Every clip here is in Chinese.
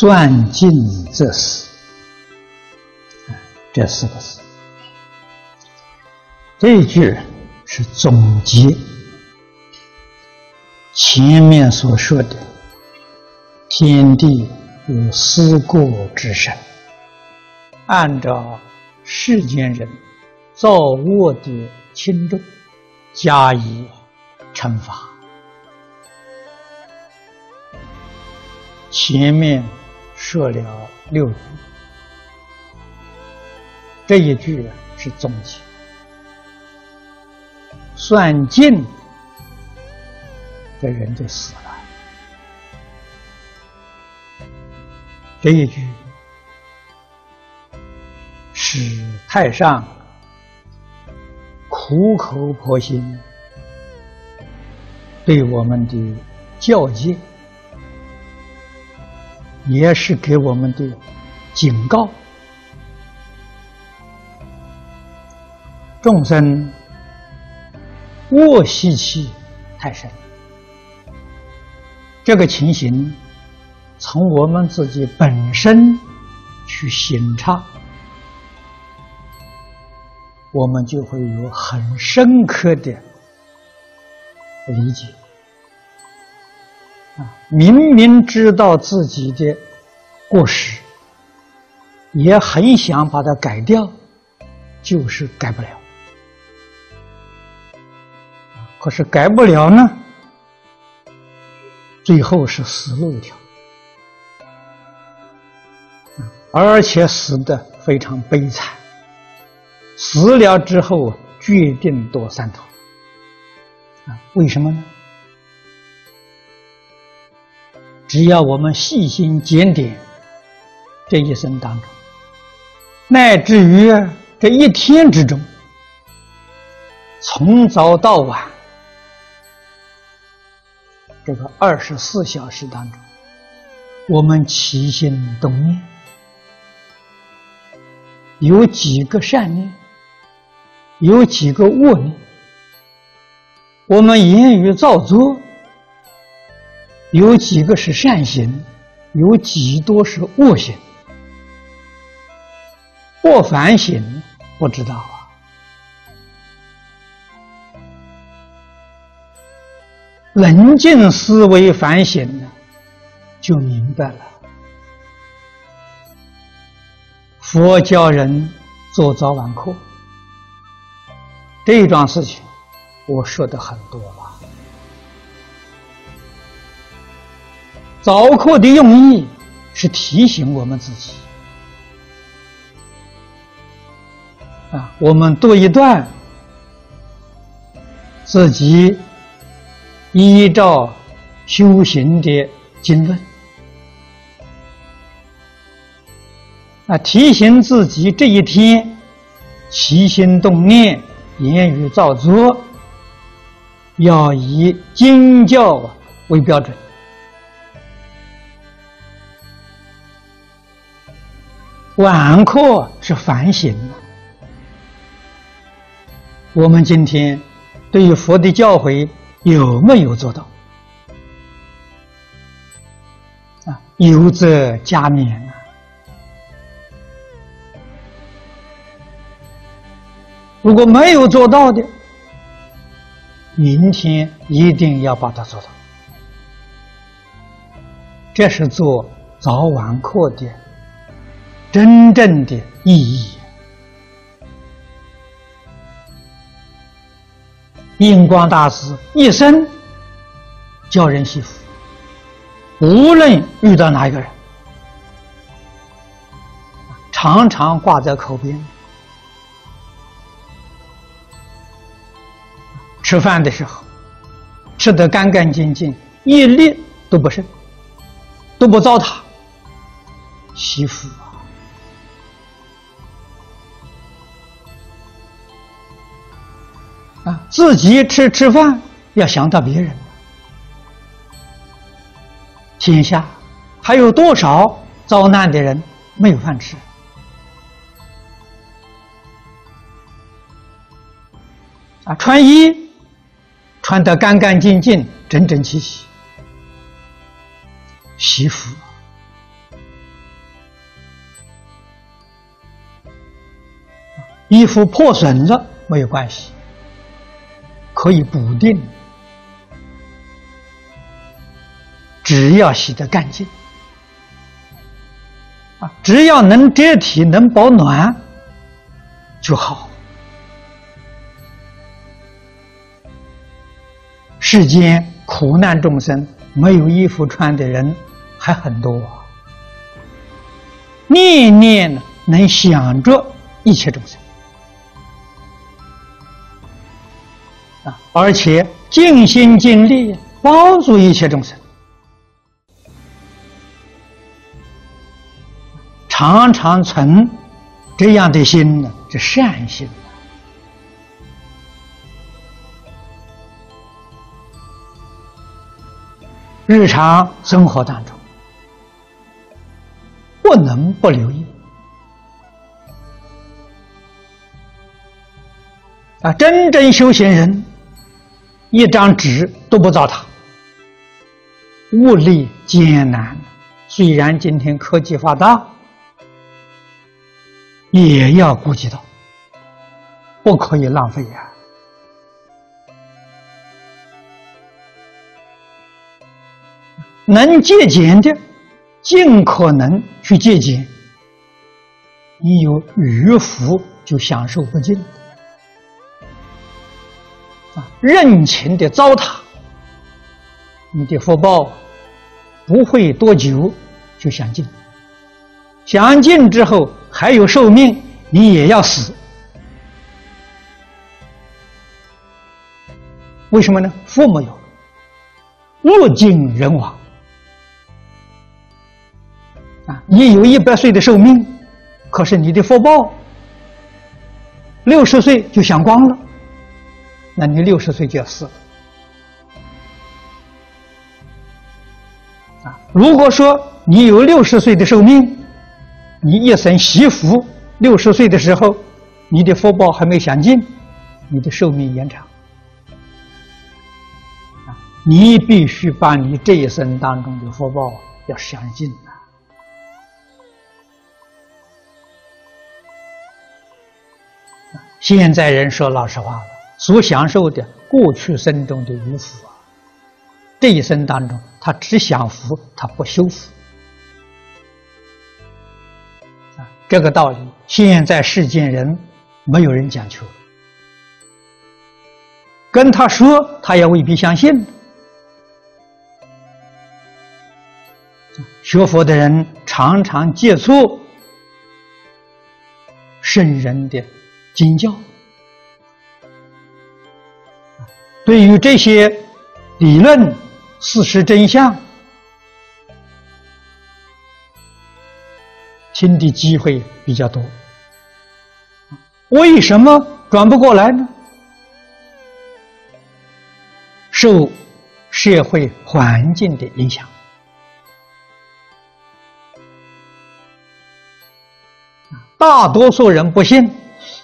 算尽则死。这四个字，这句是总结前面所说的天地有思过之身，按照世间人造恶的轻重加以惩罚。前面说了六句，这一句是总结，算尽，这人就死了。这一句使太上苦口婆心对我们的教诫。也是给我们的警告：众生恶习气太深，这个情形从我们自己本身去省察，我们就会有很深刻的理解。明明知道自己的过失，也很想把它改掉，就是改不了。可是改不了呢，最后是死路一条，而且死的非常悲惨。死了之后，决定堕三途。啊，为什么呢？只要我们细心检点这一生当中，乃至于这一天之中，从早到晚，这个二十四小时当中，我们起心动念，有几个善念，有几个恶念，我们言语造作。有几个是善行，有几多是恶行？或反省不知道啊。冷静思维反省呢，就明白了。佛教人做早晚课，这一桩事情，我说的很多了。早课的用意是提醒我们自己啊，我们读一段，自己依照修行的经论啊，提醒自己这一天起心动念、言语造作，要以经教为标准。晚课是反省我们今天对于佛的教诲有没有做到？啊，有则加勉啊！如果没有做到的，明天一定要把它做到。这是做早晚课的。真正的意义，印光大师一生教人惜福，无论遇到哪一个人，常常挂在口边。吃饭的时候，吃得干干净净，一粒都不剩，都不糟蹋，惜福啊！啊，自己吃吃饭要想到别人。天下还有多少遭难的人没有饭吃？啊，穿衣穿得干干净净、整整齐齐，洗服衣服破损了没有关系，可以补丁，只要洗得干净，啊，只要能遮体、能保暖就好。世间苦难众生没有衣服穿的人还很多，念念能想着一切众生。啊而且尽心尽力帮助一切众生，常常存这样的心呢，是善心。日常生活当中，不能不留意。啊，真正修行人。一张纸都不糟蹋，物力艰难。虽然今天科技发达，也要顾及到，不可以浪费呀。能节俭的，尽可能去节俭。你有余福，就享受不尽。任情的糟蹋，你的福报不会多久就享尽。享尽之后还有寿命，你也要死。为什么呢？父母有，物尽人亡。啊，你有一百岁的寿命，可是你的福报六十岁就享光了。那你六十岁就要死了啊！如果说你有六十岁的寿命，你一生惜福，六十岁的时候，你的福报还没享尽，你的寿命延长啊！你必须把你这一生当中的福报要享尽啊！现在人说老实话。所享受的过去生中的余福啊，这一生当中，他只享福，他不修福啊。这个道理，现在世间人没有人讲求，跟他说，他也未必相信。学佛的人常常接触圣人的经教。对于这些理论、事实真相，听的机会比较多。为什么转不过来呢？受社会环境的影响，大多数人不信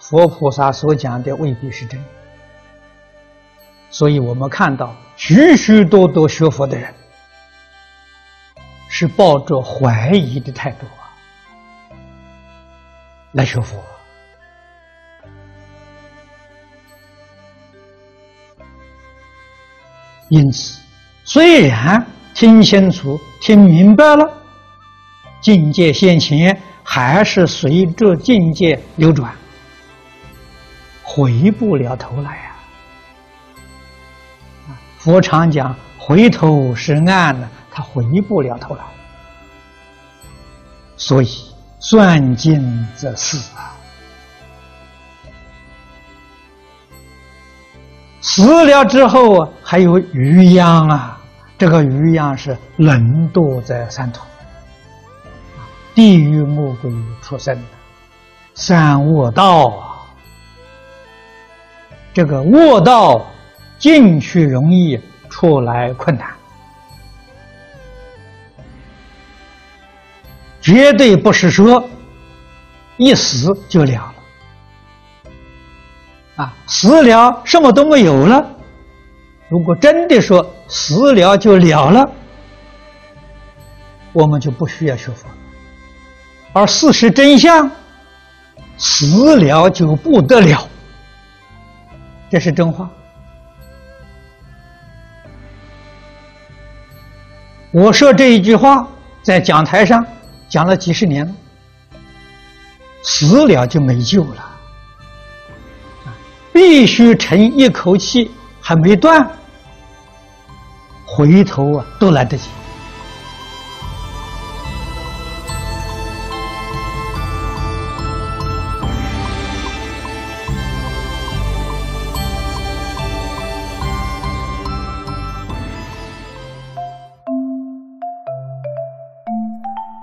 佛菩萨所讲的未必是真。所以我们看到许许多多学佛的人，是抱着怀疑的态度啊来学佛。因此，虽然听清楚、听明白了，境界现前，还是随着境界流转，回不了头来呀。佛常讲，回头是岸呢，他回不了头来。所以算尽则死啊，死了之后，还有余殃啊。这个余殃是轮堕在三途，地狱、魔鬼、畜生，三恶道啊。这个恶道。进去容易，出来困难，绝对不是说一死就了了。啊，死了什么都没有了。如果真的说死了就了了，我们就不需要学佛。而事实真相死了就不得了。这是真话。我说这一句话在讲台上讲了几十年了，死了就没救了，必须沉一口气还没断，回头啊都来得及。